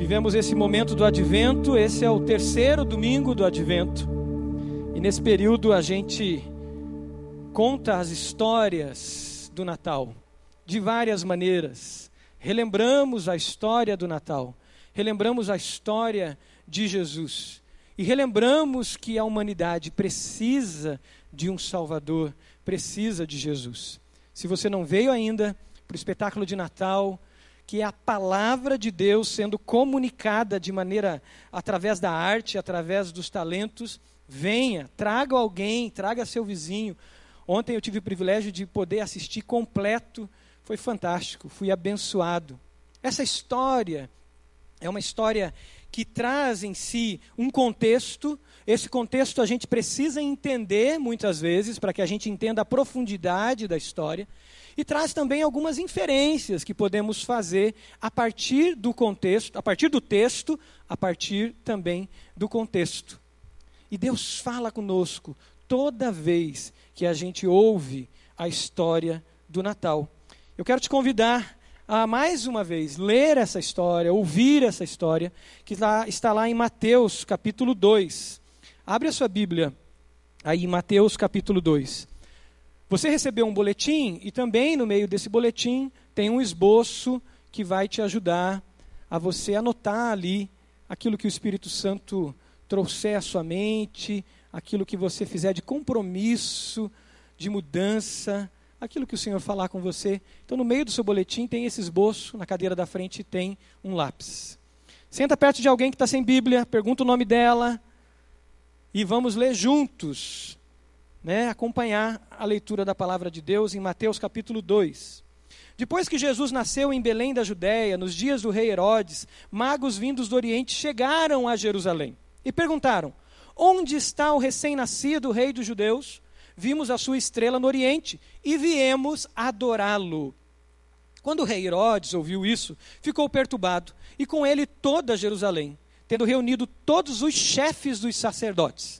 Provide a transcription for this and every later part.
Vivemos esse momento do advento, esse é o terceiro domingo do advento. E nesse período a gente conta as histórias do Natal de várias maneiras. Relembramos a história do Natal, relembramos a história de Jesus e relembramos que a humanidade precisa de um Salvador, precisa de Jesus. Se você não veio ainda para o espetáculo de Natal, que é a palavra de Deus sendo comunicada de maneira através da arte, através dos talentos. Venha, traga alguém, traga seu vizinho. Ontem eu tive o privilégio de poder assistir completo, foi fantástico, fui abençoado. Essa história é uma história que traz em si um contexto. Esse contexto a gente precisa entender muitas vezes para que a gente entenda a profundidade da história e traz também algumas inferências que podemos fazer a partir do contexto, a partir do texto, a partir também do contexto. E Deus fala conosco toda vez que a gente ouve a história do Natal. Eu quero te convidar a mais uma vez ler essa história, ouvir essa história, que está, lá em Mateus capítulo 2. Abre a sua Bíblia aí Mateus capítulo 2. Você recebeu um boletim e também no meio desse boletim tem um esboço que vai te ajudar a você anotar ali aquilo que o Espírito Santo trouxer à sua mente, aquilo que você fizer de compromisso, de mudança, aquilo que o Senhor falar com você. Então, no meio do seu boletim tem esse esboço, na cadeira da frente tem um lápis. Senta perto de alguém que está sem Bíblia, pergunta o nome dela e vamos ler juntos né, acompanhar a leitura da palavra de Deus em Mateus capítulo 2. Depois que Jesus nasceu em Belém da Judéia, nos dias do rei Herodes, magos vindos do Oriente chegaram a Jerusalém e perguntaram: Onde está o recém-nascido rei dos judeus? Vimos a sua estrela no Oriente e viemos adorá-lo. Quando o rei Herodes ouviu isso, ficou perturbado, e com ele toda Jerusalém, tendo reunido todos os chefes dos sacerdotes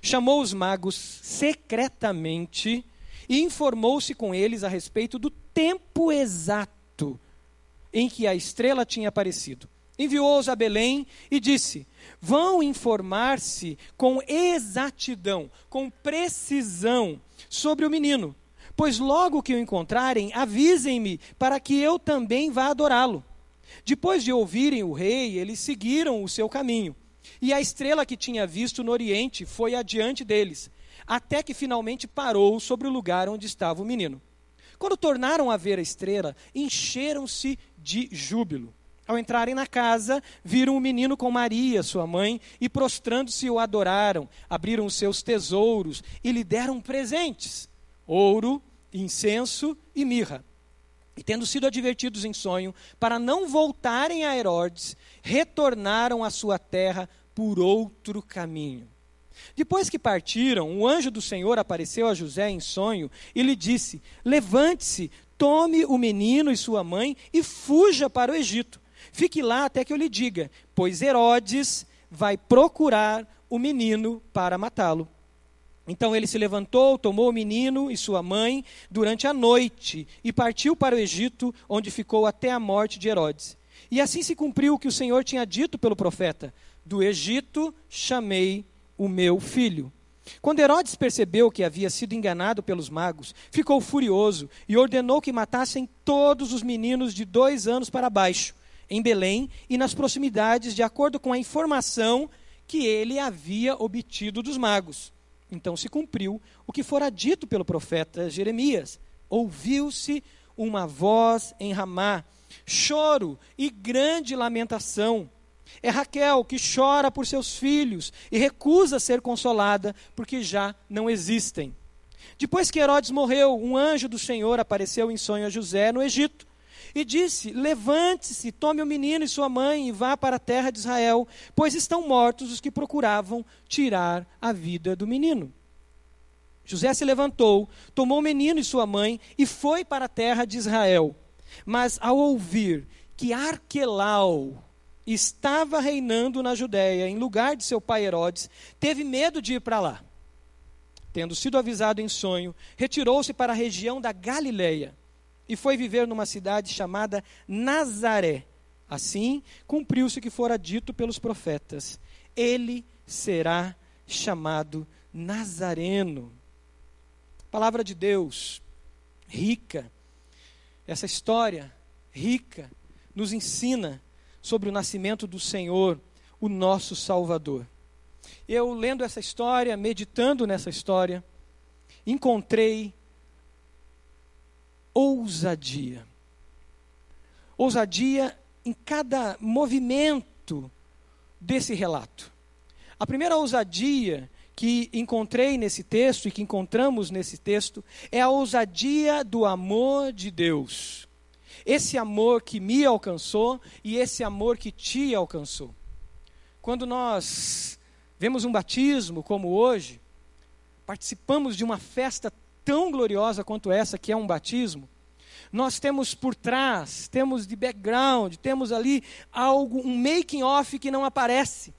chamou os magos secretamente e informou-se com eles a respeito do tempo exato em que a estrela tinha aparecido. Enviou-os a Belém e disse: Vão informar-se com exatidão, com precisão sobre o menino, pois logo que o encontrarem, avisem-me para que eu também vá adorá-lo. Depois de ouvirem o rei, eles seguiram o seu caminho. E a estrela que tinha visto no oriente foi adiante deles, até que finalmente parou sobre o lugar onde estava o menino. Quando tornaram a ver a estrela, encheram-se de júbilo. Ao entrarem na casa, viram o menino com Maria, sua mãe, e prostrando-se o adoraram, abriram os seus tesouros e lhe deram presentes: ouro, incenso e mirra. E tendo sido advertidos em sonho, para não voltarem a Herodes, retornaram à sua terra por outro caminho. Depois que partiram, o anjo do Senhor apareceu a José em sonho e lhe disse: Levante-se, tome o menino e sua mãe e fuja para o Egito. Fique lá até que eu lhe diga, pois Herodes vai procurar o menino para matá-lo. Então ele se levantou, tomou o menino e sua mãe durante a noite e partiu para o Egito, onde ficou até a morte de Herodes. E assim se cumpriu o que o Senhor tinha dito pelo profeta: Do Egito chamei o meu filho. Quando Herodes percebeu que havia sido enganado pelos magos, ficou furioso e ordenou que matassem todos os meninos de dois anos para baixo, em Belém e nas proximidades, de acordo com a informação que ele havia obtido dos magos. Então se cumpriu o que fora dito pelo profeta Jeremias. Ouviu-se uma voz em Ramá, choro e grande lamentação é Raquel que chora por seus filhos e recusa ser consolada porque já não existem. Depois que Herodes morreu, um anjo do Senhor apareceu em sonho a José no Egito e disse: Levante-se, tome o menino e sua mãe e vá para a terra de Israel, pois estão mortos os que procuravam tirar a vida do menino. José se levantou, tomou o menino e sua mãe e foi para a terra de Israel. Mas ao ouvir que Arquelau estava reinando na Judéia, em lugar de seu pai Herodes, teve medo de ir para lá. Tendo sido avisado em sonho, retirou-se para a região da Galileia e foi viver numa cidade chamada Nazaré. Assim, cumpriu-se o que fora dito pelos profetas: ele será chamado Nazareno. Palavra de Deus, rica. Essa história rica nos ensina sobre o nascimento do Senhor, o nosso Salvador. Eu, lendo essa história, meditando nessa história, encontrei ousadia. Ousadia em cada movimento desse relato. A primeira ousadia que encontrei nesse texto e que encontramos nesse texto é a ousadia do amor de Deus. Esse amor que me alcançou e esse amor que te alcançou. Quando nós vemos um batismo como hoje, participamos de uma festa tão gloriosa quanto essa, que é um batismo, nós temos por trás, temos de background, temos ali algo, um making off que não aparece,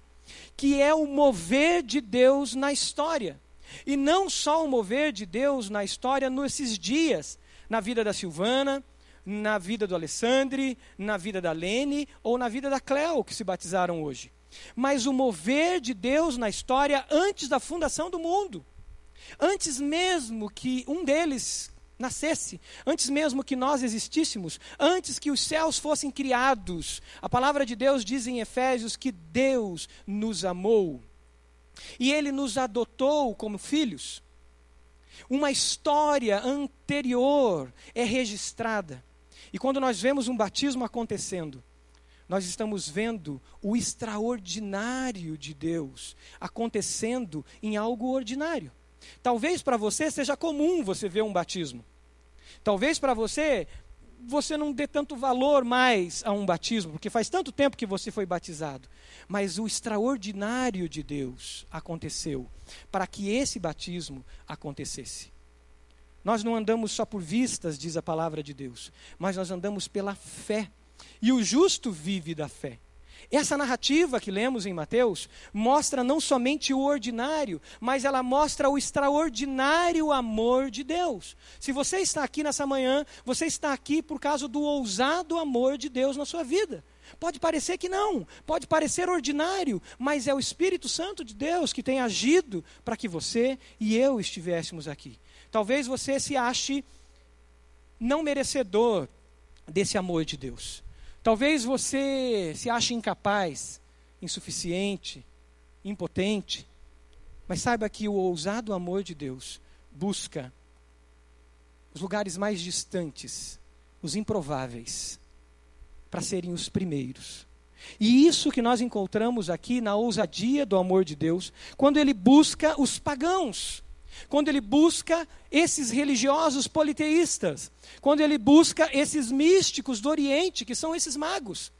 que é o mover de Deus na história. E não só o mover de Deus na história nesses dias, na vida da Silvana, na vida do Alessandre, na vida da Lene ou na vida da Cleo, que se batizaram hoje. Mas o mover de Deus na história antes da fundação do mundo. Antes mesmo que um deles nascesse, antes mesmo que nós existíssemos, antes que os céus fossem criados. A palavra de Deus diz em Efésios que Deus nos amou e ele nos adotou como filhos. Uma história anterior é registrada. E quando nós vemos um batismo acontecendo, nós estamos vendo o extraordinário de Deus acontecendo em algo ordinário. Talvez para você seja comum você ver um batismo. Talvez para você você não dê tanto valor mais a um batismo, porque faz tanto tempo que você foi batizado. Mas o extraordinário de Deus aconteceu para que esse batismo acontecesse. Nós não andamos só por vistas, diz a palavra de Deus, mas nós andamos pela fé. E o justo vive da fé. Essa narrativa que lemos em Mateus mostra não somente o ordinário, mas ela mostra o extraordinário amor de Deus. Se você está aqui nessa manhã, você está aqui por causa do ousado amor de Deus na sua vida. Pode parecer que não, pode parecer ordinário, mas é o Espírito Santo de Deus que tem agido para que você e eu estivéssemos aqui. Talvez você se ache não merecedor desse amor de Deus. Talvez você se ache incapaz, insuficiente, impotente, mas saiba que o ousado amor de Deus busca os lugares mais distantes, os improváveis, para serem os primeiros. E isso que nós encontramos aqui na ousadia do amor de Deus, quando ele busca os pagãos, quando ele busca esses religiosos politeístas, quando ele busca esses místicos do Oriente, que são esses magos.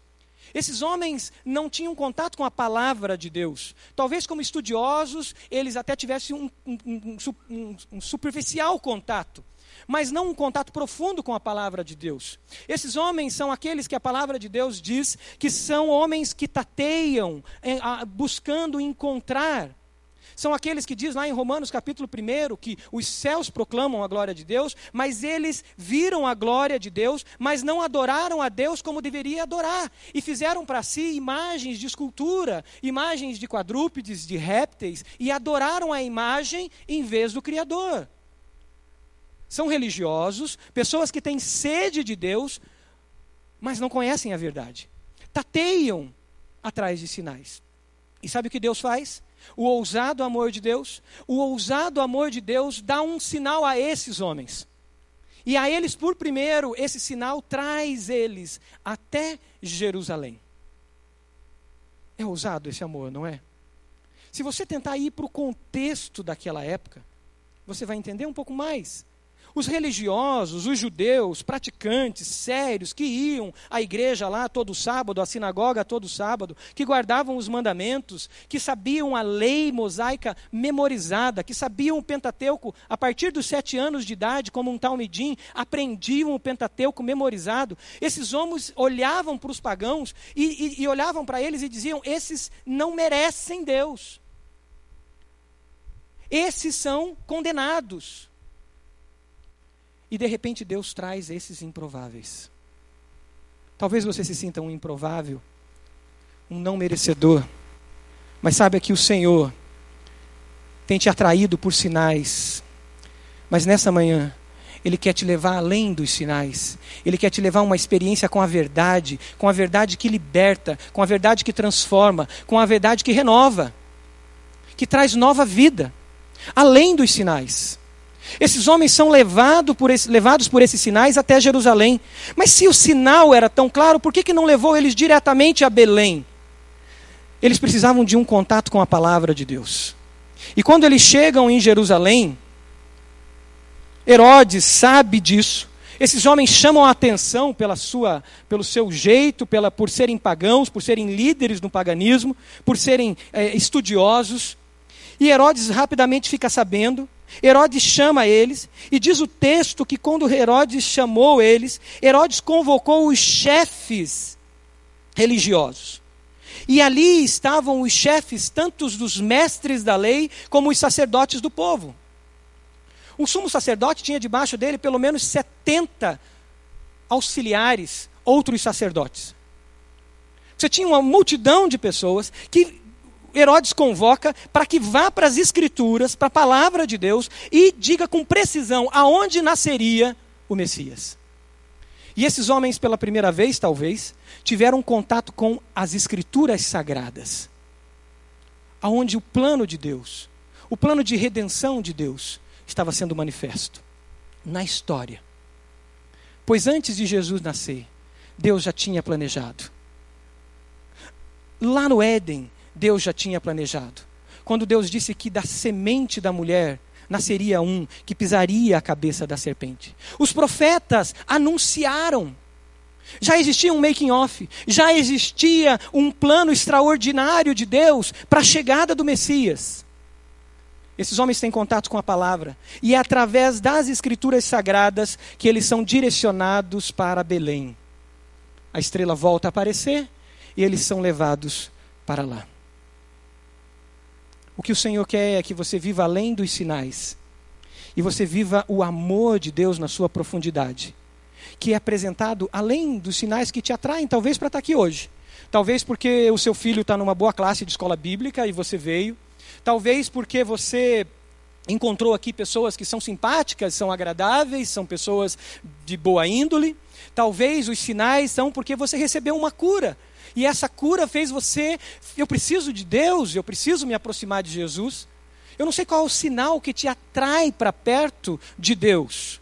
Esses homens não tinham contato com a palavra de Deus. Talvez, como estudiosos, eles até tivessem um, um, um, um, superficial contato, mas não um contato profundo com a palavra de Deus. Esses homens são aqueles que a palavra de Deus diz que são homens que tateiam, eh, buscando encontrar são aqueles que diz lá em Romanos capítulo 1 que os céus proclamam a glória de Deus, mas eles viram a glória de Deus, mas não adoraram a Deus como deveria adorar, e fizeram para si imagens de escultura, imagens de quadrúpedes, de répteis, e adoraram a imagem em vez do Criador. São religiosos, pessoas que têm sede de Deus, mas não conhecem a verdade. Tateiam atrás de sinais. E sabe o que Deus faz? O ousado amor de Deus, o ousado amor de Deus dá um sinal a esses homens. E a eles, por primeiro, esse sinal traz eles até Jerusalém. É ousado esse amor, não é? Se você tentar ir para o contexto daquela época, você vai entender um pouco mais. Os religiosos, os judeus, praticantes, sérios, que iam à igreja lá todo sábado, à sinagoga todo sábado, que guardavam os mandamentos, que sabiam a lei mosaica memorizada, que sabiam o Pentateuco a partir dos sete anos de idade, como um talmidim, aprendiam o Pentateuco memorizado. Esses homens olhavam para os pagãos e, e, e olhavam para eles e diziam: esses não merecem Deus. Esses são condenados. E de repente Deus traz esses improváveis. Talvez você se sinta um improvável, um não merecedor, mas saiba que o Senhor tem te atraído por sinais. Mas nessa manhã, Ele quer te levar além dos sinais. Ele quer te levar a uma experiência com a verdade, com a verdade que liberta, com a verdade que transforma, com a verdade que renova, que traz nova vida, além dos sinais. Esses homens são levado por esse, levados por esses sinais até Jerusalém. Mas se o sinal era tão claro, por que, que não levou eles diretamente a Belém? Eles precisavam de um contato com a palavra de Deus. E quando eles chegam em Jerusalém, Herodes sabe disso. Esses homens chamam a atenção pela sua, pelo seu jeito, pela, por serem pagãos, por serem líderes no paganismo, por serem é, estudiosos. E Herodes rapidamente fica sabendo Herodes chama eles, e diz o texto que quando Herodes chamou eles, Herodes convocou os chefes religiosos. E ali estavam os chefes, tanto dos mestres da lei, como os sacerdotes do povo. O sumo sacerdote tinha debaixo dele pelo menos 70 auxiliares, outros sacerdotes. Você tinha uma multidão de pessoas que Herodes convoca para que vá para as Escrituras, para a palavra de Deus, e diga com precisão aonde nasceria o Messias. E esses homens, pela primeira vez, talvez, tiveram contato com as Escrituras sagradas, aonde o plano de Deus, o plano de redenção de Deus, estava sendo manifesto na história. Pois antes de Jesus nascer, Deus já tinha planejado. Lá no Éden, Deus já tinha planejado. Quando Deus disse que da semente da mulher nasceria um que pisaria a cabeça da serpente. Os profetas anunciaram. Já existia um making off, já existia um plano extraordinário de Deus para a chegada do Messias. Esses homens têm contato com a palavra, e é através das escrituras sagradas que eles são direcionados para Belém. A estrela volta a aparecer e eles são levados para lá. O que o Senhor quer é que você viva além dos sinais. E você viva o amor de Deus na sua profundidade. Que é apresentado além dos sinais que te atraem, talvez para estar tá aqui hoje. Talvez porque o seu filho está numa boa classe de escola bíblica e você veio. Talvez porque você encontrou aqui pessoas que são simpáticas, são agradáveis, são pessoas de boa índole. Talvez os sinais são porque você recebeu uma cura e essa cura fez você, eu preciso de Deus, eu preciso me aproximar de Jesus. Eu não sei qual é o sinal que te atrai para perto de Deus.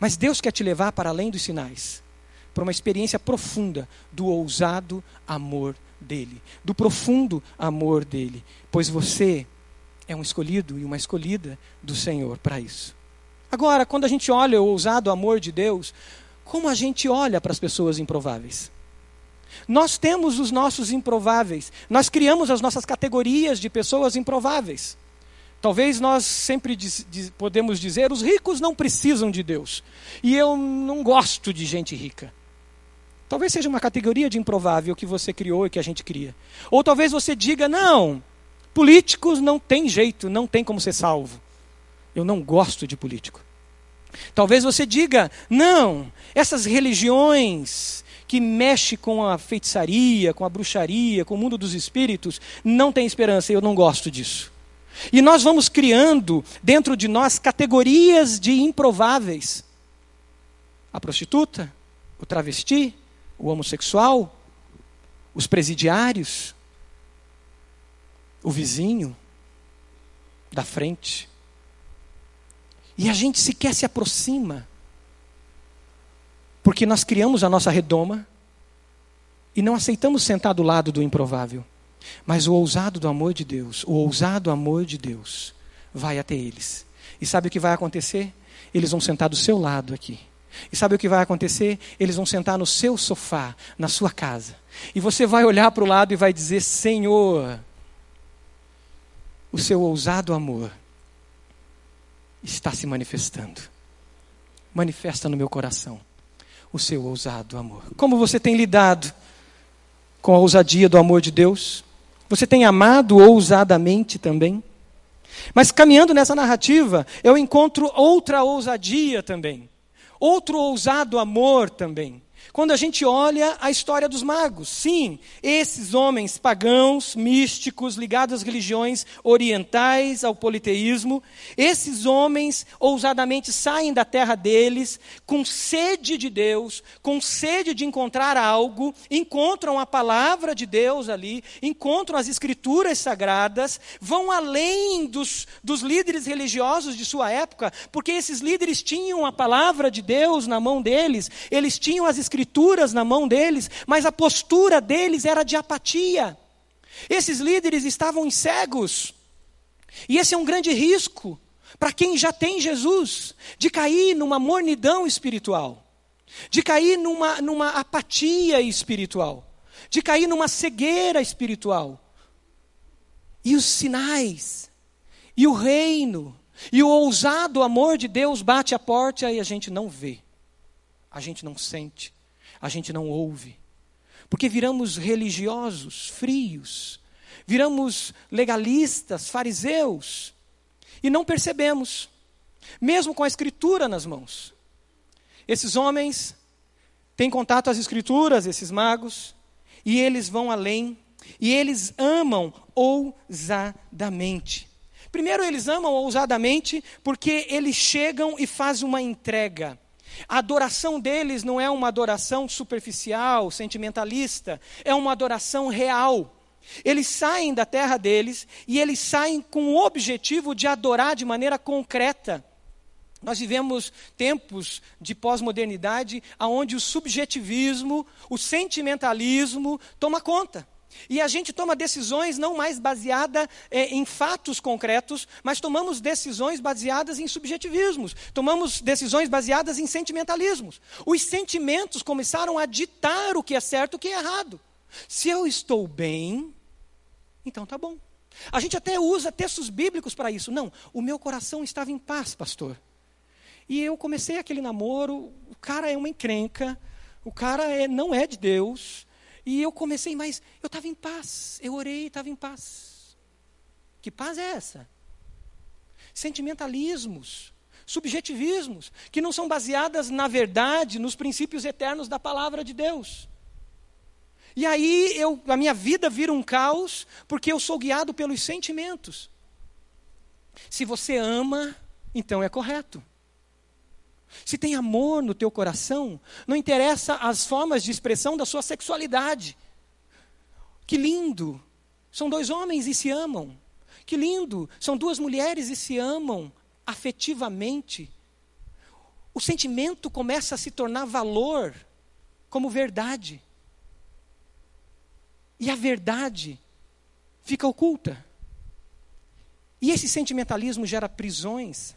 Mas Deus quer te levar para além dos sinais, para uma experiência profunda do ousado amor dele, do profundo amor dele, pois você é um escolhido e uma escolhida do Senhor para isso. Agora, quando a gente olha o ousado amor de Deus, como a gente olha para as pessoas improváveis? Nós temos os nossos improváveis. Nós criamos as nossas categorias de pessoas improváveis. Talvez nós sempre diz, diz, podemos dizer, os ricos não precisam de Deus. E eu não gosto de gente rica. Talvez seja uma categoria de improvável que você criou e que a gente cria. Ou talvez você diga, não, políticos não tem jeito, não tem como ser salvo. Eu não gosto de político. Talvez você diga, não, essas religiões que mexe com a feitiçaria, com a bruxaria, com o mundo dos espíritos, não tem esperança, e eu não gosto disso. E nós vamos criando dentro de nós categorias de improváveis. A prostituta, o travesti, o homossexual, os presidiários, o vizinho da frente. E a gente sequer se aproxima porque nós criamos a nossa redoma e não aceitamos sentar do lado do improvável. Mas o ousado do amor de Deus, o ousado amor de Deus, vai até eles. E sabe o que vai acontecer? eles vão sentar do seu lado aqui. E sabe o que vai acontecer? Eles vão sentar no seu sofá, na sua casa. E você vai olhar para o lado e vai dizer: Senhor, o seu ousado amor está se manifestando. Manifesta no meu coração o seu ousado amor. Como você tem lidado com a ousadia do amor de Deus? Você tem amado ousadamente também? Mas caminhando nessa narrativa, eu encontro outra ousadia também. Outro ousado amor também. Quando a gente olha a história dos magos, sim, esses homens pagãos, místicos, ligados às religiões orientais, ao politeísmo, esses homens ousadamente saem da terra deles com sede de Deus, com sede de encontrar algo, encontram a palavra de Deus ali, encontram as escrituras sagradas, vão além dos, dos líderes religiosos de sua época, porque esses líderes tinham a palavra de Deus na mão deles, eles tinham as escrituras escrituras na mão deles, mas a postura deles era de apatia. Esses líderes estavam cegos. E esse é um grande risco para quem já tem Jesus, de cair numa mornidão espiritual, de cair numa, numa apatia espiritual, de cair numa cegueira espiritual. E os sinais, e o reino, e o ousado amor de Deus bate a porta e a gente não vê, a gente não sente, a gente não ouve. Porque viramos religiosos, frios, viramos legalistas, fariseus, e não percebemos, mesmo com a Escritura nas mãos. Esses homens têm contato às Escrituras, esses magos, e eles vão além, e eles amam ousadamente. Primeiro, eles amam ousadamente porque eles chegam e fazem uma entrega. A adoração deles não é uma adoração superficial, sentimentalista, é uma adoração real. Eles saem da terra deles e eles saem com o objetivo de adorar de maneira concreta. Nós vivemos tempos de pós-modernidade onde o subjetivismo, o sentimentalismo toma conta. E a gente toma decisões não mais baseadas é, em fatos concretos, mas tomamos decisões baseadas em subjetivismos, tomamos decisões baseadas em sentimentalismos. Os sentimentos começaram a ditar o que é certo e o que é errado. Se eu estou bem, então tá bom. A gente até usa textos bíblicos para isso. Não, o meu coração estava em paz, pastor. E eu comecei aquele namoro, o cara é uma encrenca, o cara é, não é de Deus, e eu comecei, mas eu estava em paz. Eu orei estava em paz. Que paz é essa? Sentimentalismos, subjetivismos, que não são baseadas na verdade, nos princípios eternos da palavra de Deus. E aí eu, a minha vida vira um caos, porque eu sou guiado pelos sentimentos. Se você ama, então é correto. Se tem amor no teu coração, não interessa as formas de expressão da sua sexualidade. Que lindo! São dois homens e se amam. Que lindo! São duas mulheres e se amam afetivamente. O sentimento começa a se tornar valor como verdade. E a verdade fica oculta. E esse sentimentalismo gera prisões,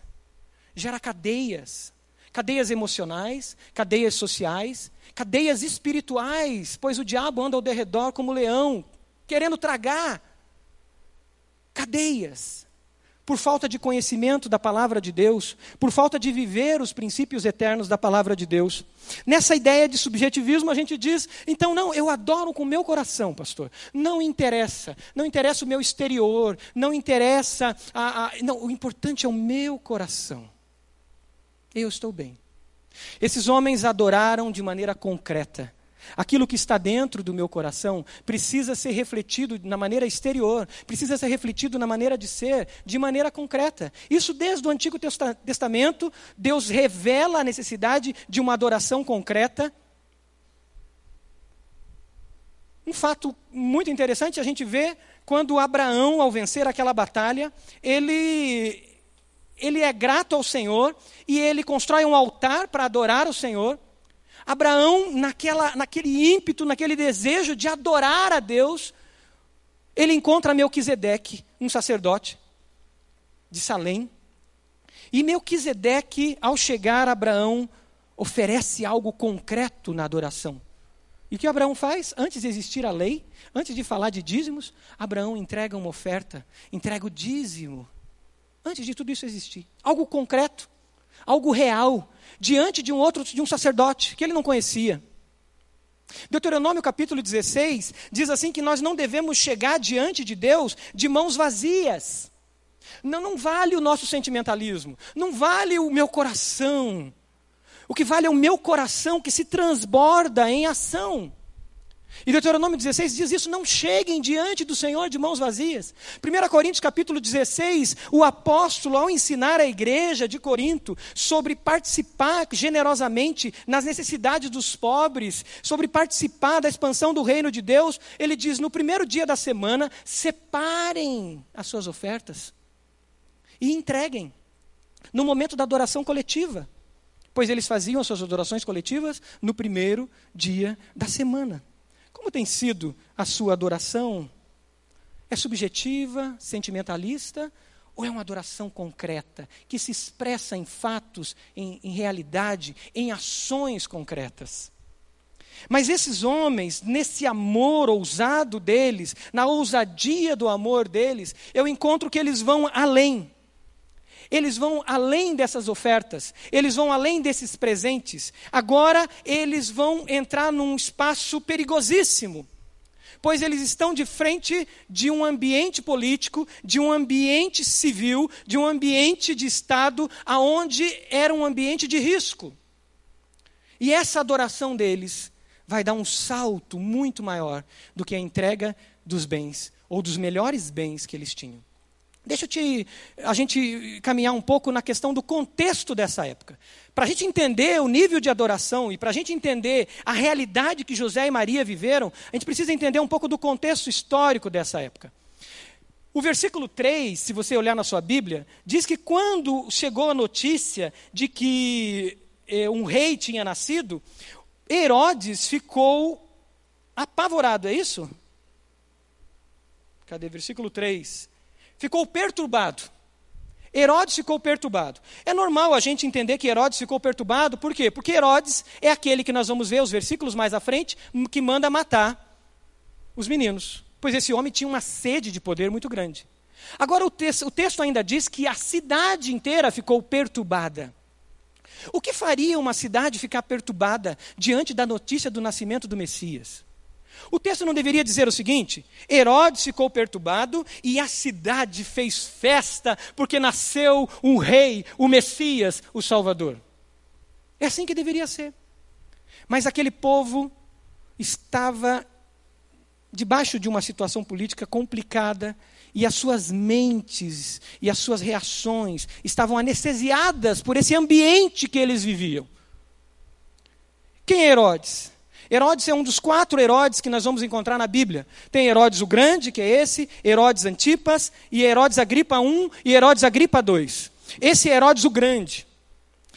gera cadeias, cadeias emocionais, cadeias sociais, cadeias espirituais, pois o diabo anda ao derredor como leão, querendo tragar. Cadeias. Por falta de conhecimento da palavra de Deus, por falta de viver os princípios eternos da palavra de Deus. Nessa ideia de subjetivismo, a gente diz: então, não, eu adoro com o meu coração, pastor. Não interessa, não interessa o meu exterior, não interessa. A, a, não, o importante é o meu coração eu estou bem. Esses homens adoraram de maneira concreta. Aquilo que está dentro do meu coração precisa ser refletido na maneira exterior, precisa ser refletido na maneira de ser, de maneira concreta. Isso desde o Antigo Testamento, Deus revela a necessidade de uma adoração concreta. Um fato muito interessante a gente vê quando Abraão, ao vencer aquela batalha, ele ele é grato ao Senhor e ele constrói um altar para adorar o Senhor. Abraão, naquela, naquele ímpeto, naquele desejo de adorar a Deus, ele encontra Melquisedeque, um sacerdote de Salém. E Melquisedeque, ao chegar a Abraão, oferece algo concreto na adoração. E o que Abraão faz? Antes de existir a lei, antes de falar de dízimos, Abraão entrega uma oferta, entrega o dízimo. Antes de tudo isso existir. Algo concreto, algo real, diante de um outro, de um sacerdote que ele não conhecia. Deuteronômio capítulo 16 diz assim que nós não devemos chegar diante de Deus de mãos vazias. Não, não vale o nosso sentimentalismo, não vale o meu coração. O que vale é o meu coração que se transborda em ação. E Deuteronômio 16 diz isso: não cheguem diante do Senhor de mãos vazias. 1 Coríntios capítulo 16, o apóstolo, ao ensinar a igreja de Corinto sobre participar generosamente nas necessidades dos pobres, sobre participar da expansão do reino de Deus, ele diz: no primeiro dia da semana, separem as suas ofertas e entreguem, no momento da adoração coletiva pois eles faziam as suas adorações coletivas no primeiro dia da semana. Como tem sido a sua adoração? É subjetiva, sentimentalista, ou é uma adoração concreta, que se expressa em fatos, em, em realidade, em ações concretas? Mas esses homens, nesse amor ousado deles, na ousadia do amor deles, eu encontro que eles vão além. Eles vão além dessas ofertas, eles vão além desses presentes. Agora eles vão entrar num espaço perigosíssimo, pois eles estão de frente de um ambiente político, de um ambiente civil, de um ambiente de Estado, aonde era um ambiente de risco. E essa adoração deles vai dar um salto muito maior do que a entrega dos bens, ou dos melhores bens que eles tinham. Deixa eu te, a gente caminhar um pouco na questão do contexto dessa época. Para a gente entender o nível de adoração e para a gente entender a realidade que José e Maria viveram, a gente precisa entender um pouco do contexto histórico dessa época. O versículo 3, se você olhar na sua Bíblia, diz que quando chegou a notícia de que eh, um rei tinha nascido, Herodes ficou apavorado, é isso? Cadê? Versículo 3 ficou perturbado. Herodes ficou perturbado. É normal a gente entender que Herodes ficou perturbado, por quê? Porque Herodes é aquele que nós vamos ver os versículos mais à frente, que manda matar os meninos. Pois esse homem tinha uma sede de poder muito grande. Agora, o, texto, o texto ainda diz que a cidade inteira ficou perturbada. O que faria uma cidade ficar perturbada diante da notícia do nascimento do Messias? O texto não deveria dizer o seguinte: Herodes ficou perturbado e a cidade fez festa porque nasceu um rei, o Messias, o Salvador. É assim que deveria ser. Mas aquele povo estava debaixo de uma situação política complicada e as suas mentes e as suas reações estavam anestesiadas por esse ambiente que eles viviam. Quem é Herodes? Herodes é um dos quatro Herodes que nós vamos encontrar na Bíblia. Tem Herodes o Grande, que é esse, Herodes Antipas, e Herodes Agripa I e Herodes Agripa II. Esse é Herodes o Grande.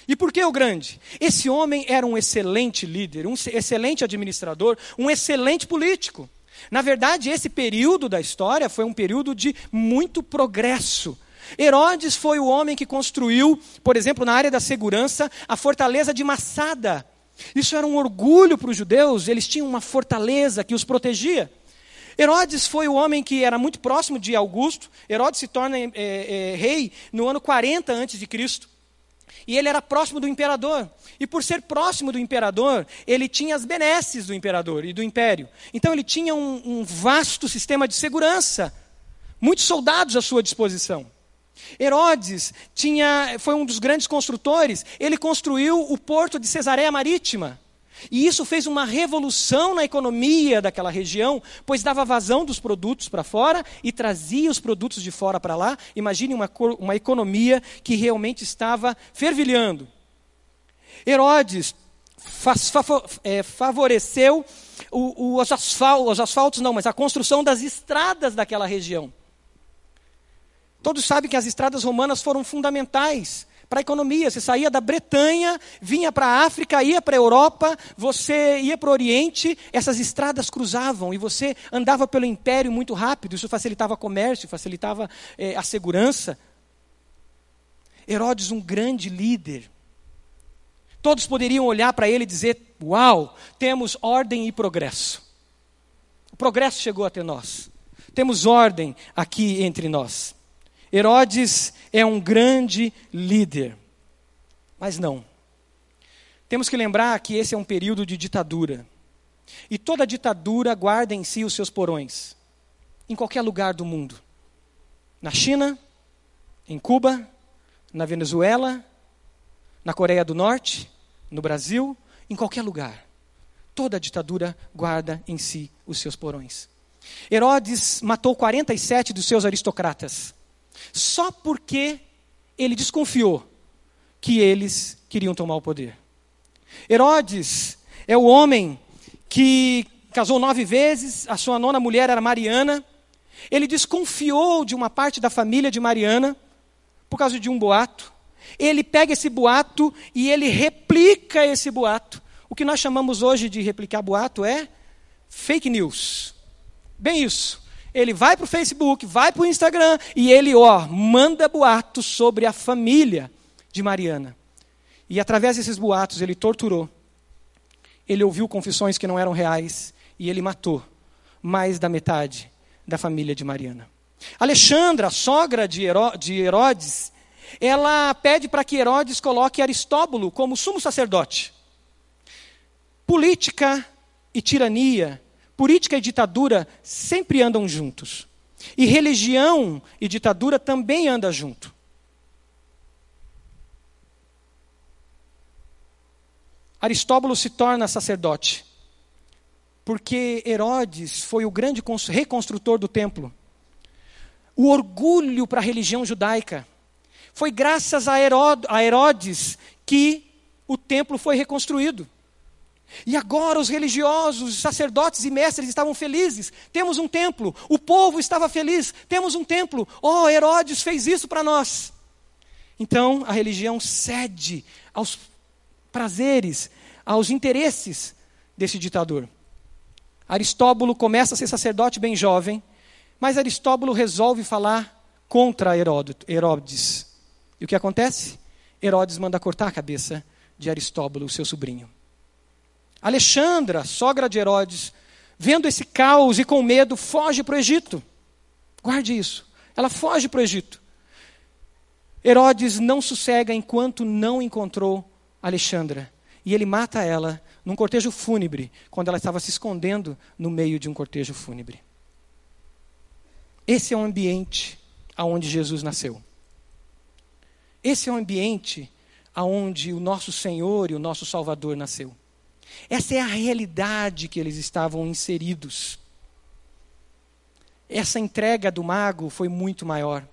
E por que o grande? Esse homem era um excelente líder, um excelente administrador, um excelente político. Na verdade, esse período da história foi um período de muito progresso. Herodes foi o homem que construiu, por exemplo, na área da segurança, a fortaleza de Massada, isso era um orgulho para os judeus, eles tinham uma fortaleza que os protegia. Herodes foi o homem que era muito próximo de Augusto. Herodes se torna é, é, rei no ano 40 a.C. E ele era próximo do imperador. E por ser próximo do imperador, ele tinha as benesses do imperador e do império. Então ele tinha um, um vasto sistema de segurança, muitos soldados à sua disposição. Herodes tinha, foi um dos grandes construtores, ele construiu o porto de Cesareia Marítima. E isso fez uma revolução na economia daquela região, pois dava vazão dos produtos para fora e trazia os produtos de fora para lá. Imagine uma, uma economia que realmente estava fervilhando. Herodes é, favoreceu o, o, os, asfal, os asfaltos, não, mas a construção das estradas daquela região. Todos sabem que as estradas romanas foram fundamentais para a economia. Você saía da Bretanha, vinha para a África, ia para a Europa, você ia para o Oriente, essas estradas cruzavam e você andava pelo império muito rápido. Isso facilitava o comércio, facilitava eh, a segurança. Herodes, um grande líder. Todos poderiam olhar para ele e dizer: Uau, temos ordem e progresso. O progresso chegou até nós. Temos ordem aqui entre nós. Herodes é um grande líder. Mas não. Temos que lembrar que esse é um período de ditadura. E toda ditadura guarda em si os seus porões. Em qualquer lugar do mundo. Na China, em Cuba, na Venezuela, na Coreia do Norte, no Brasil, em qualquer lugar. Toda ditadura guarda em si os seus porões. Herodes matou 47 dos seus aristocratas, só porque ele desconfiou que eles queriam tomar o poder. Herodes é o homem que casou nove vezes, a sua nona mulher era Mariana. Ele desconfiou de uma parte da família de Mariana por causa de um boato. Ele pega esse boato e ele replica esse boato. O que nós chamamos hoje de replicar boato é fake news. Bem isso. Ele vai para o Facebook, vai para o Instagram e ele, ó, manda boatos sobre a família de Mariana. E através desses boatos ele torturou. Ele ouviu confissões que não eram reais e ele matou mais da metade da família de Mariana. Alexandra, sogra de, Herodes, ela pede para que Herodes coloque Aristóbulo como sumo sacerdote. Política e tirania, política e ditadura sempre andam juntos. E religião e ditadura também andam junto. Aristóbulo se torna sacerdote, porque Herodes foi o grande reconstrutor do templo. O orgulho para a religião judaica foi graças a Herodes que o templo foi reconstruído. E agora os religiosos, sacerdotes e mestres estavam felizes. Temos um templo. O povo estava feliz. Temos um templo. Oh, Herodes fez isso para nós. Então a religião cede aos prazeres, aos interesses desse ditador. Aristóbulo começa a ser sacerdote bem jovem, mas Aristóbulo resolve falar contra Herodes. E o que acontece? Herodes manda cortar a cabeça de Aristóbulo, seu sobrinho. Alexandra, sogra de Herodes, vendo esse caos e com medo, foge para o Egito. Guarde isso. Ela foge para o Egito. Herodes não sossega enquanto não encontrou Alexandra. E ele mata ela num cortejo fúnebre, quando ela estava se escondendo no meio de um cortejo fúnebre. Esse é o ambiente aonde Jesus nasceu. Esse é o ambiente aonde o nosso Senhor e o nosso Salvador nasceu. Essa é a realidade que eles estavam inseridos. Essa entrega do mago foi muito maior.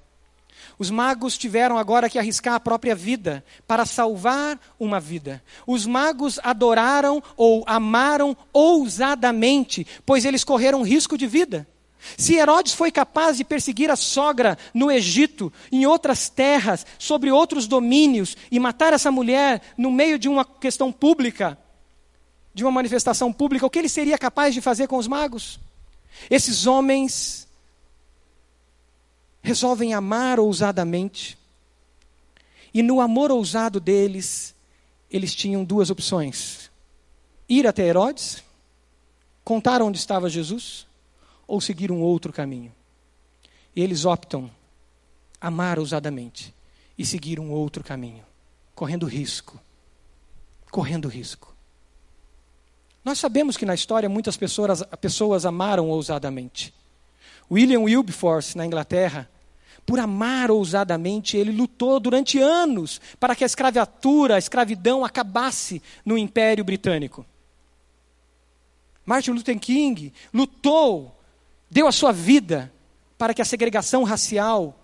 Os magos tiveram agora que arriscar a própria vida para salvar uma vida. Os magos adoraram ou amaram ousadamente, pois eles correram risco de vida. Se Herodes foi capaz de perseguir a sogra no Egito, em outras terras, sobre outros domínios, e matar essa mulher no meio de uma questão pública, de uma manifestação pública, o que ele seria capaz de fazer com os magos? Esses homens resolvem amar ousadamente, e no amor ousado deles, eles tinham duas opções: ir até Herodes, contar onde estava Jesus ou seguir um outro caminho. E eles optam amar ousadamente e seguir um outro caminho, correndo risco. Correndo risco. Nós sabemos que na história muitas pessoas, pessoas amaram ousadamente. William Wilberforce, na Inglaterra, por amar ousadamente, ele lutou durante anos para que a escravatura, a escravidão acabasse no Império Britânico. Martin Luther King lutou deu a sua vida para que a segregação racial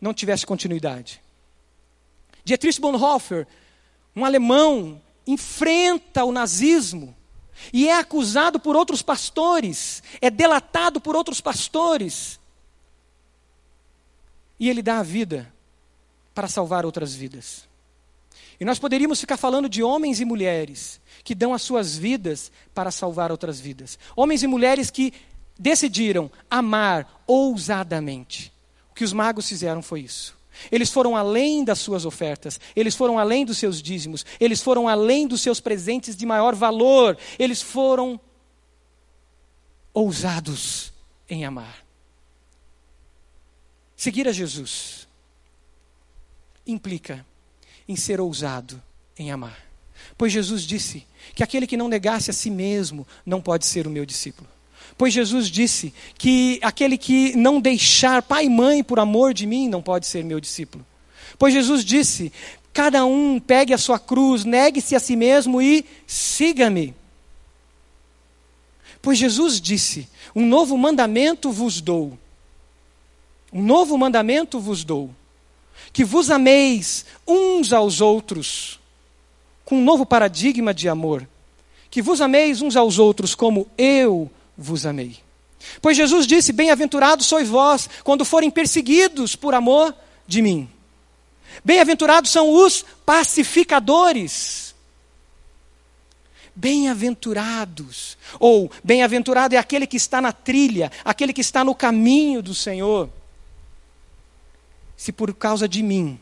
não tivesse continuidade. Dietrich Bonhoeffer, um alemão, enfrenta o nazismo e é acusado por outros pastores, é delatado por outros pastores. E ele dá a vida para salvar outras vidas. E nós poderíamos ficar falando de homens e mulheres que dão as suas vidas para salvar outras vidas. Homens e mulheres que decidiram amar ousadamente. O que os magos fizeram foi isso. Eles foram além das suas ofertas, eles foram além dos seus dízimos, eles foram além dos seus presentes de maior valor, eles foram ousados em amar. Seguir a Jesus implica em ser ousado em amar. Pois Jesus disse que aquele que não negasse a si mesmo não pode ser o meu discípulo. Pois Jesus disse que aquele que não deixar pai e mãe por amor de mim não pode ser meu discípulo. Pois Jesus disse: cada um pegue a sua cruz, negue-se a si mesmo e siga-me. Pois Jesus disse: Um novo mandamento vos dou. Um novo mandamento vos dou. Que vos ameis uns aos outros, com um novo paradigma de amor. Que vos ameis uns aos outros como eu vos amei. Pois Jesus disse: Bem-aventurados sois vós quando forem perseguidos por amor de mim. Bem-aventurados são os pacificadores. Bem-aventurados, ou bem-aventurado é aquele que está na trilha, aquele que está no caminho do Senhor. Se por causa de mim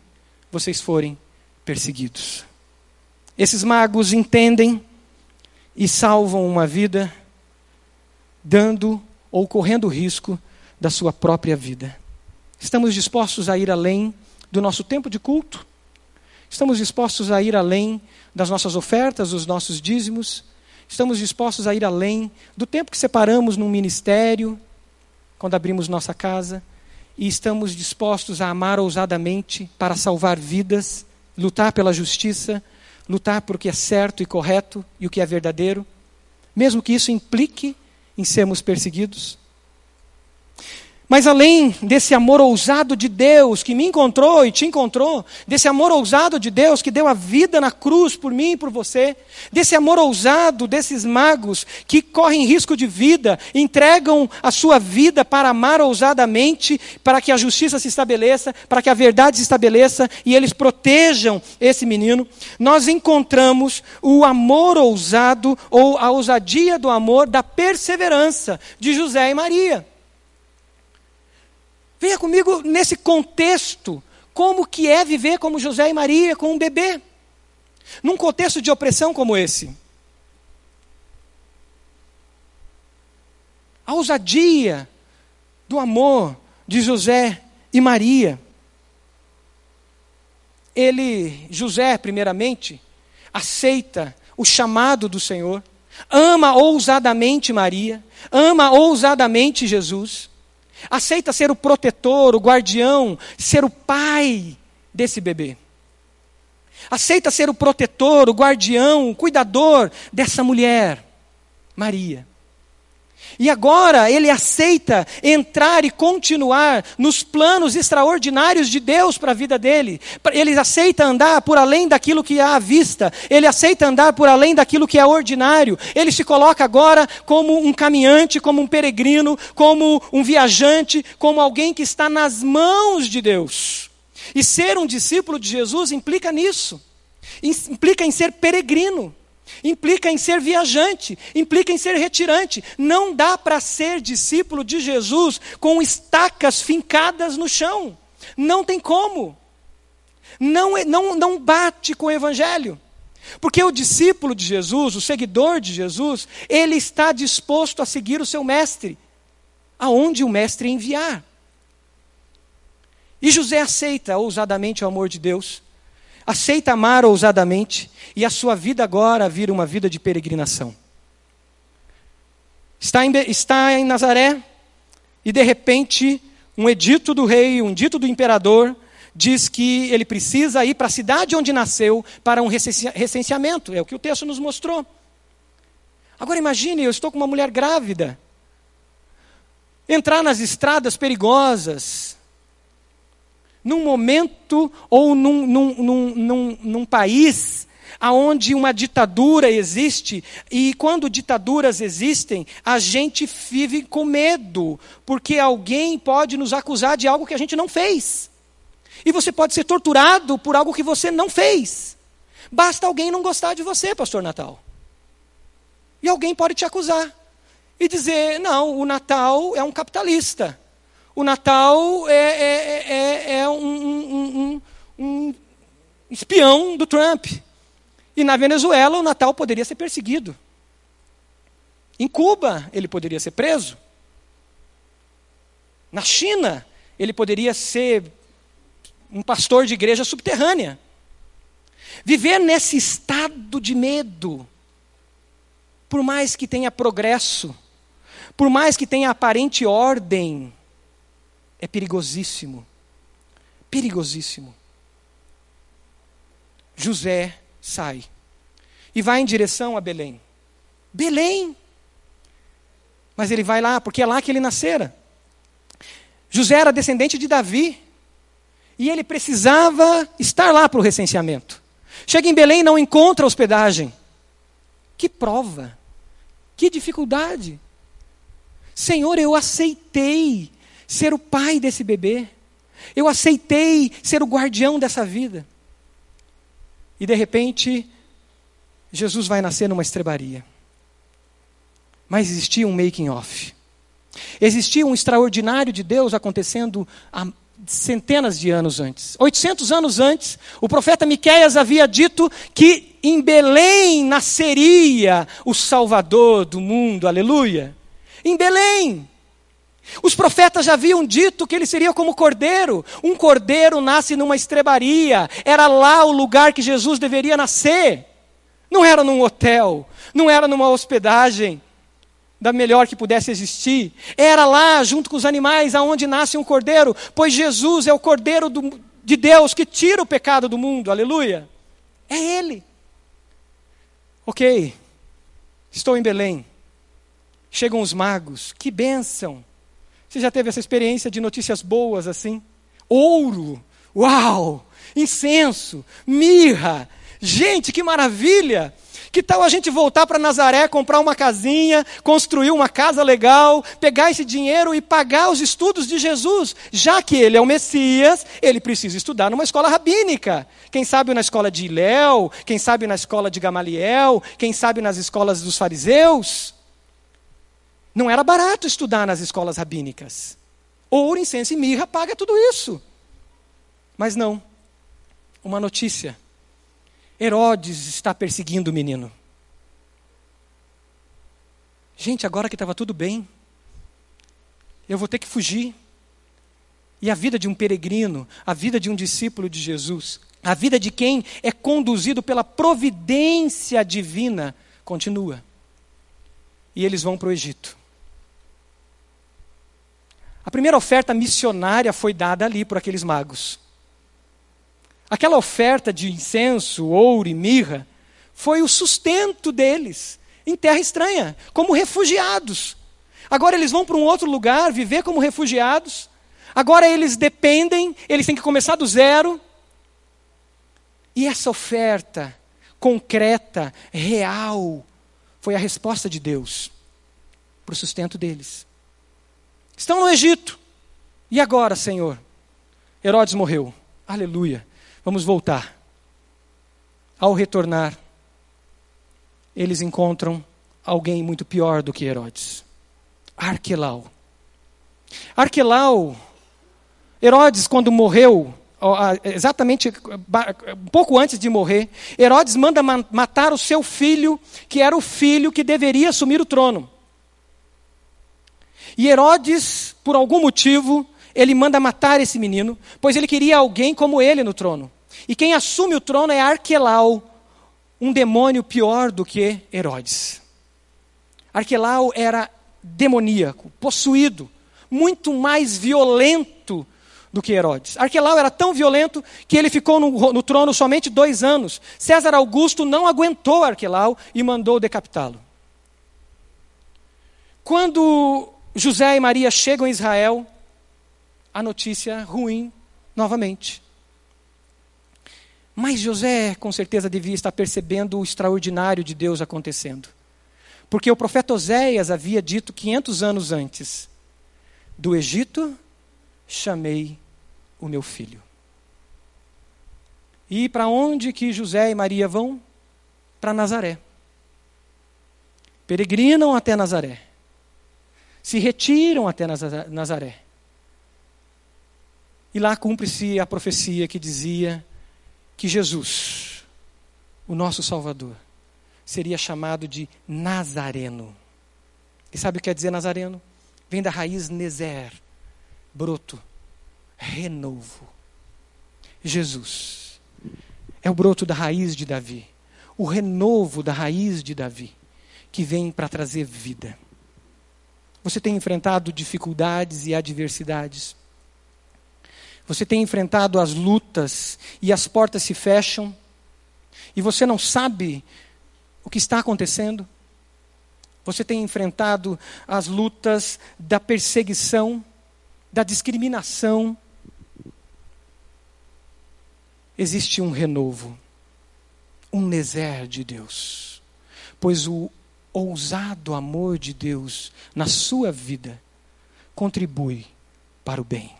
vocês forem perseguidos. Esses magos entendem e salvam uma vida dando ou correndo risco da sua própria vida. Estamos dispostos a ir além do nosso tempo de culto? Estamos dispostos a ir além das nossas ofertas, dos nossos dízimos? Estamos dispostos a ir além do tempo que separamos num ministério, quando abrimos nossa casa? E estamos dispostos a amar ousadamente para salvar vidas, lutar pela justiça, lutar por o que é certo e correto e o que é verdadeiro, mesmo que isso implique em sermos perseguidos. Mas além desse amor ousado de Deus que me encontrou e te encontrou, desse amor ousado de Deus que deu a vida na cruz por mim e por você, desse amor ousado desses magos que correm risco de vida, entregam a sua vida para amar ousadamente, para que a justiça se estabeleça, para que a verdade se estabeleça e eles protejam esse menino, nós encontramos o amor ousado ou a ousadia do amor da perseverança de José e Maria. Venha comigo nesse contexto, como que é viver como José e Maria com um bebê, num contexto de opressão como esse. A ousadia do amor de José e Maria. Ele, José, primeiramente, aceita o chamado do Senhor, ama ousadamente Maria, ama ousadamente Jesus aceita ser o protetor, o guardião, ser o pai desse bebê. Aceita ser o protetor, o guardião, o cuidador dessa mulher, Maria. E agora ele aceita entrar e continuar nos planos extraordinários de Deus para a vida dele. Ele aceita andar por além daquilo que há à vista. Ele aceita andar por além daquilo que é ordinário. Ele se coloca agora como um caminhante, como um peregrino, como um viajante, como alguém que está nas mãos de Deus. E ser um discípulo de Jesus implica nisso. Implica em ser peregrino implica em ser viajante, implica em ser retirante. Não dá para ser discípulo de Jesus com estacas fincadas no chão. Não tem como. Não, é, não, não bate com o Evangelho. Porque o discípulo de Jesus, o seguidor de Jesus, ele está disposto a seguir o seu mestre, aonde o mestre enviar. E José aceita ousadamente o amor de Deus, aceita amar ousadamente, e a sua vida agora vira uma vida de peregrinação. Está em, está em Nazaré, e de repente, um edito do rei, um edito do imperador, diz que ele precisa ir para a cidade onde nasceu para um recenseamento. É o que o texto nos mostrou. Agora imagine, eu estou com uma mulher grávida. Entrar nas estradas perigosas, num momento ou num, num, num, num, num país aonde uma ditadura existe e quando ditaduras existem, a gente vive com medo, porque alguém pode nos acusar de algo que a gente não fez. E você pode ser torturado por algo que você não fez. Basta alguém não gostar de você, pastor Natal. E alguém pode te acusar e dizer: "Não, o Natal é um capitalista". O Natal é, é, é, é um, um, espião do Trump. E na Venezuela, o Natal poderia ser perseguido. Em Cuba, ele poderia ser preso. Na China, ele poderia ser um pastor de igreja subterrânea. Viver nesse estado de medo, por mais que tenha progresso, por mais que tenha aparente ordem, é perigosíssimo. Perigosíssimo. José sai e vai em direção a Belém. Belém! Mas ele vai lá, porque é lá que ele nascera. José era descendente de Davi. E ele precisava estar lá para o recenseamento. Chega em Belém e não encontra hospedagem. Que prova! Que dificuldade! Senhor, eu aceitei ser o pai desse bebê. Eu aceitei ser o guardião dessa vida. E de repente, Jesus vai nascer numa estrebaria. Mas existia um making off. Existia um extraordinário de Deus acontecendo há centenas de anos antes. 800 anos antes, o profeta Miqueias havia dito que em Belém nasceria o Salvador do mundo. Aleluia. Em Belém. Os profetas já haviam dito que ele seria como cordeiro. Um cordeiro nasce numa estrebaria. Era lá o lugar que Jesus deveria nascer. Não era num hotel, não era numa hospedagem da melhor que pudesse existir. Era lá, junto com os animais, aonde nasce um cordeiro, pois Jesus é o cordeiro do, de Deus que tira o pecado do mundo. Aleluia. É Ele. Ok, estou em Belém. Chegam os magos, que bênção. Você já teve essa experiência de notícias boas assim? Ouro, uau! Incenso, mirra. Gente, que maravilha! Que tal a gente voltar para Nazaré, comprar uma casinha, construir uma casa legal, pegar esse dinheiro e pagar os estudos de Jesus? Já que ele é o Messias, ele precisa estudar numa escola rabínica. Quem sabe na escola de Iléu, quem sabe na escola de Gamaliel, quem sabe nas escolas dos fariseus. Não era barato estudar nas escolas rabínicas. Ouro, incenso e mirra paga tudo isso. Mas não. Uma notícia. Herodes está perseguindo o menino. Gente, agora que estava tudo bem, eu vou ter que fugir. E a vida de um peregrino, a vida de um discípulo de Jesus, a vida de quem é conduzido pela providência divina, continua. E eles vão para o Egito. A primeira oferta missionária foi dada ali por aqueles magos. Aquela oferta de incenso, ouro e mirra foi o sustento deles em terra estranha, como refugiados. Agora eles vão para um outro lugar viver como refugiados. Agora eles dependem, eles têm que começar do zero. E essa oferta concreta, real, foi a resposta de Deus para o sustento deles. Estão no Egito. E agora, Senhor? Herodes morreu. Aleluia. Vamos voltar. Ao retornar, eles encontram alguém muito pior do que Herodes. Arquelau. Arquelau, Herodes, quando morreu, exatamente um pouco antes de morrer, Herodes manda matar o seu filho, que era o filho que deveria assumir o trono. E Herodes, por algum motivo, ele manda matar esse menino, pois ele queria alguém como ele no trono. E quem assume o trono é Arquelau, um demônio pior do que Herodes. Arquelau era demoníaco, possuído, muito mais violento do que Herodes. Arquelau era tão violento que ele ficou no, no trono somente dois anos. César Augusto não aguentou Arquelau e mandou decapitá-lo. Quando José e Maria chegam em Israel, a notícia ruim novamente. Mas José, com certeza, devia estar percebendo o extraordinário de Deus acontecendo. Porque o profeta Oséias havia dito 500 anos antes: Do Egito chamei o meu filho. E para onde que José e Maria vão? Para Nazaré. Peregrinam até Nazaré se retiram até Nazaré. E lá cumpre-se a profecia que dizia que Jesus, o nosso Salvador, seria chamado de Nazareno. E sabe o que quer dizer Nazareno? Vem da raiz Nezer, broto, renovo. Jesus é o broto da raiz de Davi, o renovo da raiz de Davi, que vem para trazer vida. Você tem enfrentado dificuldades e adversidades. Você tem enfrentado as lutas e as portas se fecham e você não sabe o que está acontecendo. Você tem enfrentado as lutas da perseguição, da discriminação. Existe um renovo, um nezer de Deus, pois o ousado amor de Deus na sua vida contribui para o bem.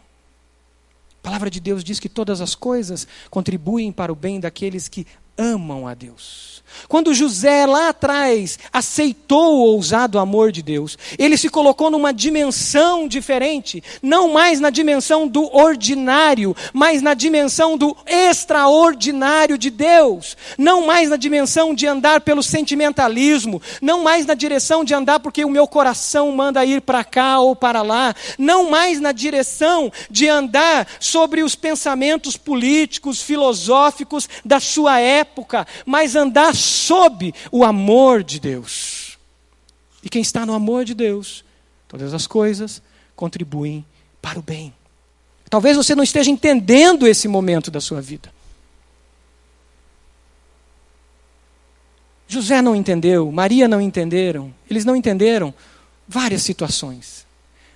A palavra de Deus diz que todas as coisas contribuem para o bem daqueles que amam a Deus. Quando José lá atrás aceitou o ousado amor de Deus, ele se colocou numa dimensão diferente, não mais na dimensão do ordinário, mas na dimensão do extraordinário de Deus, não mais na dimensão de andar pelo sentimentalismo, não mais na direção de andar porque o meu coração manda ir para cá ou para lá, não mais na direção de andar sobre os pensamentos políticos, filosóficos da sua época, mas andar sob o amor de Deus. E quem está no amor de Deus, todas as coisas contribuem para o bem. Talvez você não esteja entendendo esse momento da sua vida. José não entendeu, Maria não entenderam, eles não entenderam várias situações,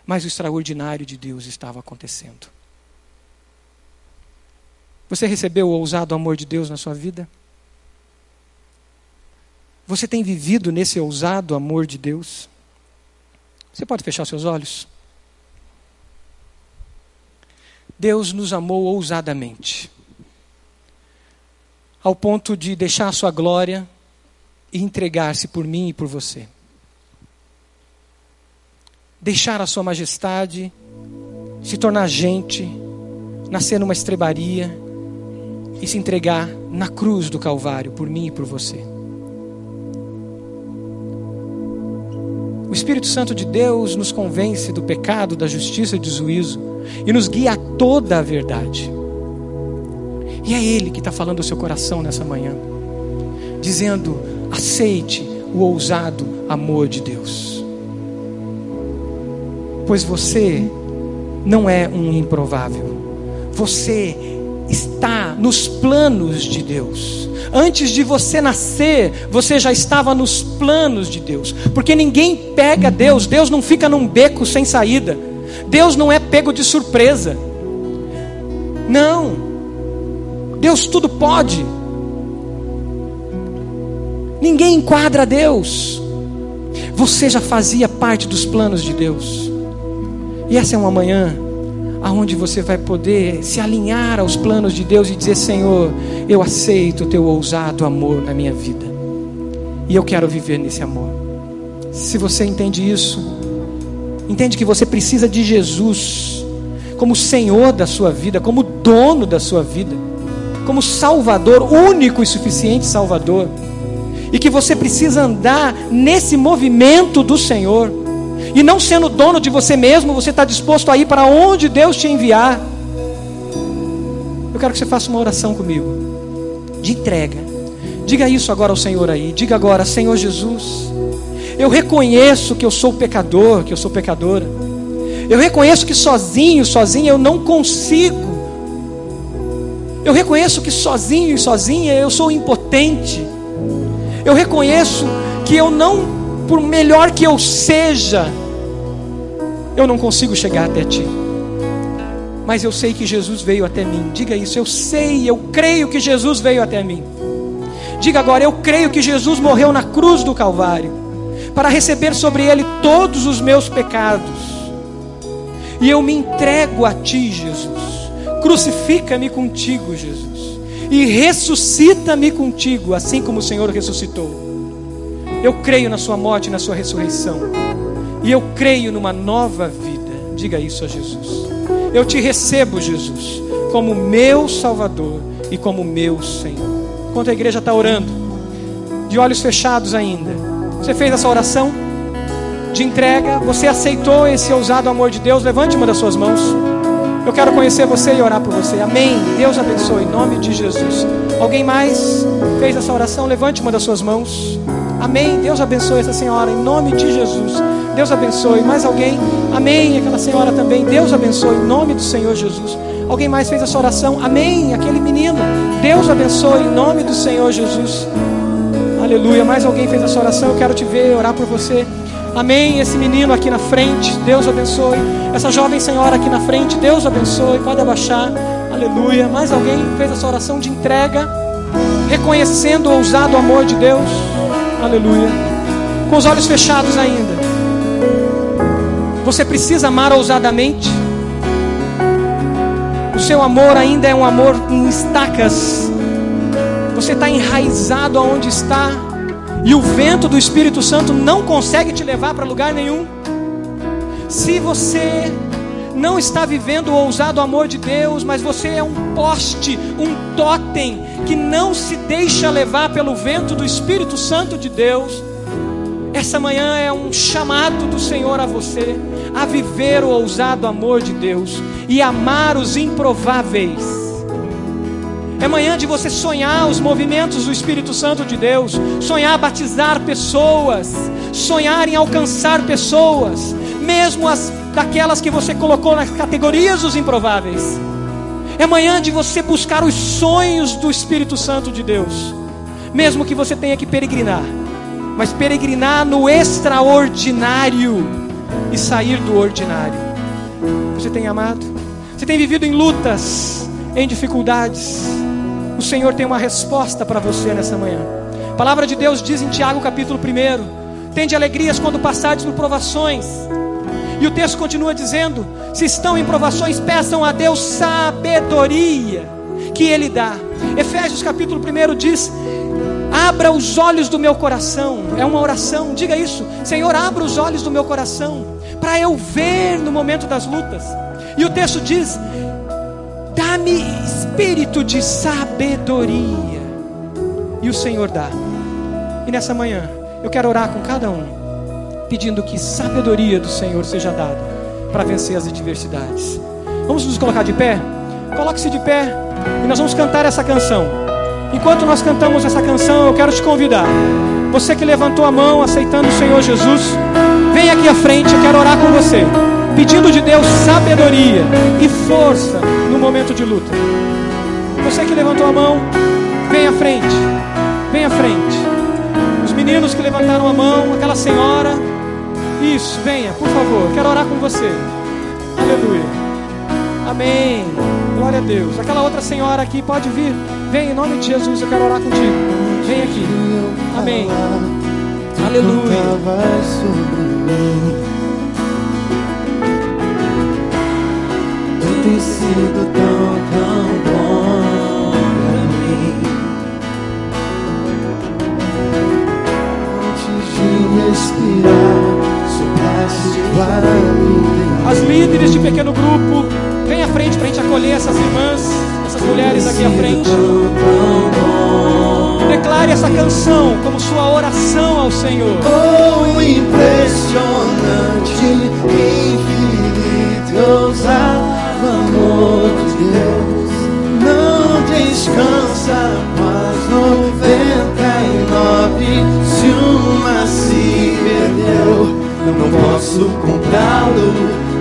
mas o extraordinário de Deus estava acontecendo. Você recebeu o ousado amor de Deus na sua vida? Você tem vivido nesse ousado amor de Deus? Você pode fechar seus olhos? Deus nos amou ousadamente, ao ponto de deixar a sua glória e entregar-se por mim e por você. Deixar a sua majestade, se tornar gente, nascer numa estrebaria e se entregar na cruz do Calvário por mim e por você. Espírito Santo de Deus nos convence do pecado, da justiça e do juízo e nos guia a toda a verdade. E é Ele que está falando ao seu coração nessa manhã, dizendo: aceite o ousado amor de Deus, pois você não é um improvável, você está nos planos de Deus. Antes de você nascer, você já estava nos planos de Deus. Porque ninguém pega Deus, Deus não fica num beco sem saída. Deus não é pego de surpresa. Não. Deus tudo pode. Ninguém enquadra Deus. Você já fazia parte dos planos de Deus. E essa é uma manhã aonde você vai poder se alinhar aos planos de Deus e dizer: Senhor, eu aceito o teu ousado amor na minha vida, e eu quero viver nesse amor. Se você entende isso, entende que você precisa de Jesus como Senhor da sua vida, como dono da sua vida, como Salvador, único e suficiente Salvador, e que você precisa andar nesse movimento do Senhor e não sendo dono de você mesmo, você está disposto a ir para onde Deus te enviar. Eu quero que você faça uma oração comigo, de entrega. Diga isso agora ao Senhor aí. Diga agora, Senhor Jesus, eu reconheço que eu sou pecador, que eu sou pecadora. Eu reconheço que sozinho, sozinha eu não consigo. Eu reconheço que sozinho e sozinha eu sou impotente. Eu reconheço que eu não por melhor que eu seja, eu não consigo chegar até ti. Mas eu sei que Jesus veio até mim. Diga isso, eu sei, eu creio que Jesus veio até mim. Diga agora, eu creio que Jesus morreu na cruz do Calvário para receber sobre ele todos os meus pecados. E eu me entrego a ti, Jesus. Crucifica-me contigo, Jesus. E ressuscita-me contigo, assim como o Senhor ressuscitou. Eu creio na Sua morte e na Sua ressurreição. E eu creio numa nova vida. Diga isso a Jesus. Eu te recebo, Jesus, como meu Salvador e como meu Senhor. Enquanto a igreja está orando, de olhos fechados ainda, você fez essa oração de entrega, você aceitou esse ousado amor de Deus, levante uma das suas mãos. Eu quero conhecer você e orar por você. Amém. Deus abençoe, em nome de Jesus. Alguém mais fez essa oração? Levante uma das suas mãos. Amém. Deus abençoe essa senhora, em nome de Jesus. Deus abençoe. Mais alguém? Amém. Aquela senhora também. Deus abençoe, em nome do Senhor Jesus. Alguém mais fez essa oração? Amém. Aquele menino. Deus abençoe, em nome do Senhor Jesus. Aleluia. Mais alguém fez essa oração? Eu quero te ver, orar por você. Amém. Esse menino aqui na frente, Deus abençoe. Essa jovem senhora aqui na frente, Deus abençoe. Pode abaixar. Aleluia. Mais alguém fez essa oração de entrega, reconhecendo o ousado amor de Deus. Aleluia. Com os olhos fechados ainda. Você precisa amar ousadamente. O seu amor ainda é um amor em estacas. Você está enraizado aonde está e o vento do Espírito Santo não consegue te levar para lugar nenhum. Se você não está vivendo o ousado amor de Deus, mas você é um poste, um totem que não se deixa levar pelo vento do Espírito Santo de Deus, essa manhã é um chamado do Senhor a você a viver o ousado amor de Deus e amar os improváveis. É manhã de você sonhar os movimentos do Espírito Santo de Deus, sonhar batizar pessoas, sonhar em alcançar pessoas, mesmo as daquelas que você colocou nas categorias dos improváveis. É manhã de você buscar os sonhos do Espírito Santo de Deus, mesmo que você tenha que peregrinar, mas peregrinar no extraordinário e sair do ordinário. Você tem amado? Você tem vivido em lutas, em dificuldades? O Senhor tem uma resposta para você nessa manhã. A palavra de Deus diz em Tiago capítulo 1: Tende alegrias quando passares por provações. E o texto continua dizendo: Se estão em provações, peçam a Deus sabedoria, que Ele dá. Efésios capítulo 1 diz: Abra os olhos do meu coração. É uma oração, diga isso. Senhor, abra os olhos do meu coração, para eu ver no momento das lutas. E o texto diz: Dá-me espírito de sabedoria. E o Senhor dá. E nessa manhã, eu quero orar com cada um, pedindo que sabedoria do Senhor seja dada para vencer as adversidades. Vamos nos colocar de pé? Coloque-se de pé e nós vamos cantar essa canção. Enquanto nós cantamos essa canção, eu quero te convidar. Você que levantou a mão aceitando o Senhor Jesus, vem aqui à frente, eu quero orar com você, pedindo de Deus sabedoria e força no momento de luta. Você que levantou a mão, vem à frente. Vem à frente. Os meninos que levantaram a mão, aquela senhora. Isso, venha, por favor. Quero orar com você. Aleluia. Amém. Glória a Deus. Aquela outra senhora aqui, pode vir. Vem em nome de Jesus, eu quero orar contigo. Vem aqui. Amém. Aleluia. tem sido tão, tão bom pra mim. Antes de respirar, sopraste para mim. As líderes de pequeno grupo, vem à frente para a gente acolher essas irmãs, mulheres aqui à frente. Declare essa canção como sua oração ao Senhor. Oh, impressionante, infinito, ousado amor de Deus não descansa mais noventa e nove se uma se perdeu não posso comprá-lo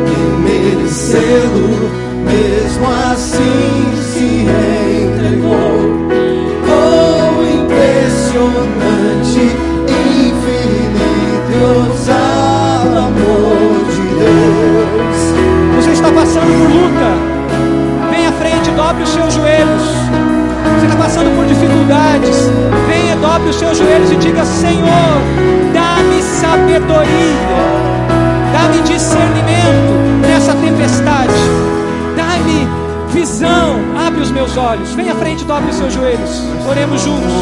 nem merecê-lo mesmo assim se entregou oh impressionante infinito amor de Deus. Está passando por luta, venha à frente, dobre os seus joelhos. Você está passando por dificuldades, venha, dobre os seus joelhos e diga: Senhor, dá-me sabedoria, dá-me discernimento nessa tempestade, visão, abre os meus olhos, venha à frente, dobre os seus joelhos, oremos juntos.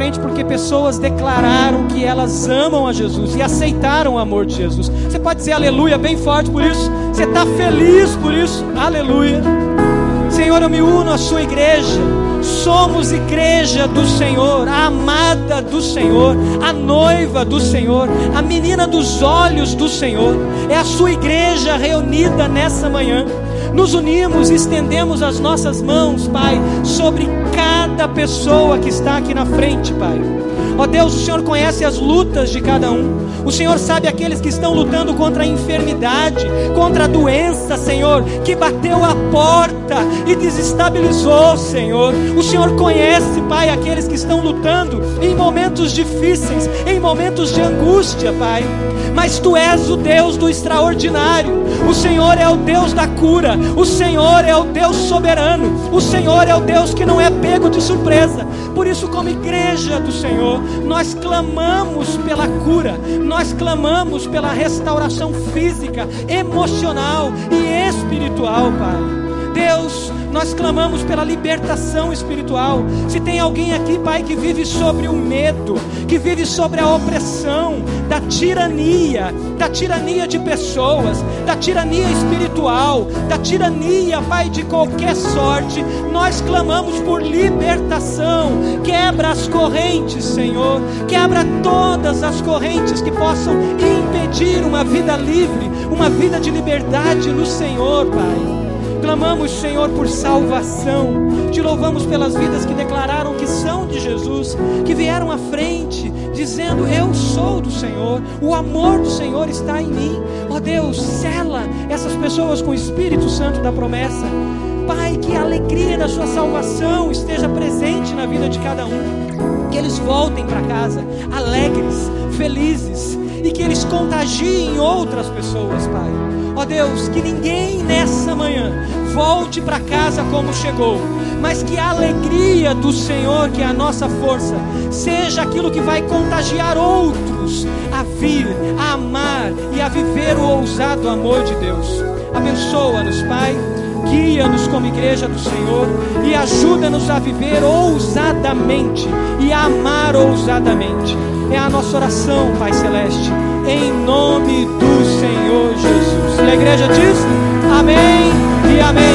Frente porque pessoas declararam que elas amam a Jesus e aceitaram o amor de Jesus. Você pode dizer aleluia bem forte por isso? Você está feliz por isso? Aleluia. Senhor, eu me uno à sua igreja. Somos igreja do Senhor, a amada do Senhor, a noiva do Senhor, a menina dos olhos do Senhor. É a sua igreja reunida nessa manhã. Nos unimos e estendemos as nossas mãos, Pai, sobre cada pessoa que está aqui na frente, Pai. Ó Deus, o Senhor conhece as lutas de cada um. O Senhor sabe aqueles que estão lutando contra a enfermidade, contra a doença, Senhor, que bateu a porta e desestabilizou, Senhor. O Senhor conhece, Pai, aqueles que estão lutando em momentos difíceis, em momentos de angústia, Pai. Mas tu és o Deus do extraordinário. O Senhor é o Deus da cura. O Senhor é o Deus soberano. O Senhor é o Deus que não é pego de surpresa. Por isso, como igreja do Senhor, nós clamamos pela cura, nós clamamos pela restauração física, emocional e espiritual, Pai. Deus, nós clamamos pela libertação espiritual. Se tem alguém aqui, Pai, que vive sobre o medo, que vive sobre a opressão, da tirania, da tirania de pessoas, da tirania espiritual, da tirania, Pai, de qualquer sorte, nós clamamos por libertação. Quebra as correntes, Senhor, quebra todas as correntes que possam impedir uma vida livre, uma vida de liberdade no Senhor, Pai. Clamamos, Senhor, por salvação. Te louvamos pelas vidas que declararam que são de Jesus, que vieram à frente, dizendo: Eu sou do Senhor, o amor do Senhor está em mim. Ó Deus, sela essas pessoas com o Espírito Santo da promessa. Pai, que a alegria da Sua salvação esteja presente na vida de cada um. Que eles voltem para casa alegres, felizes e que eles contagiem outras pessoas, Pai. Ó Deus, que ninguém nessa manhã volte para casa como chegou, mas que a alegria do Senhor, que é a nossa força, seja aquilo que vai contagiar outros a vir, a amar e a viver o ousado amor de Deus. Abençoa-nos, Pai. Guia-nos como igreja do Senhor e ajuda-nos a viver ousadamente e a amar ousadamente. É a nossa oração, Pai Celeste, em nome do Senhor Jesus. E a igreja diz: Amém e Amém.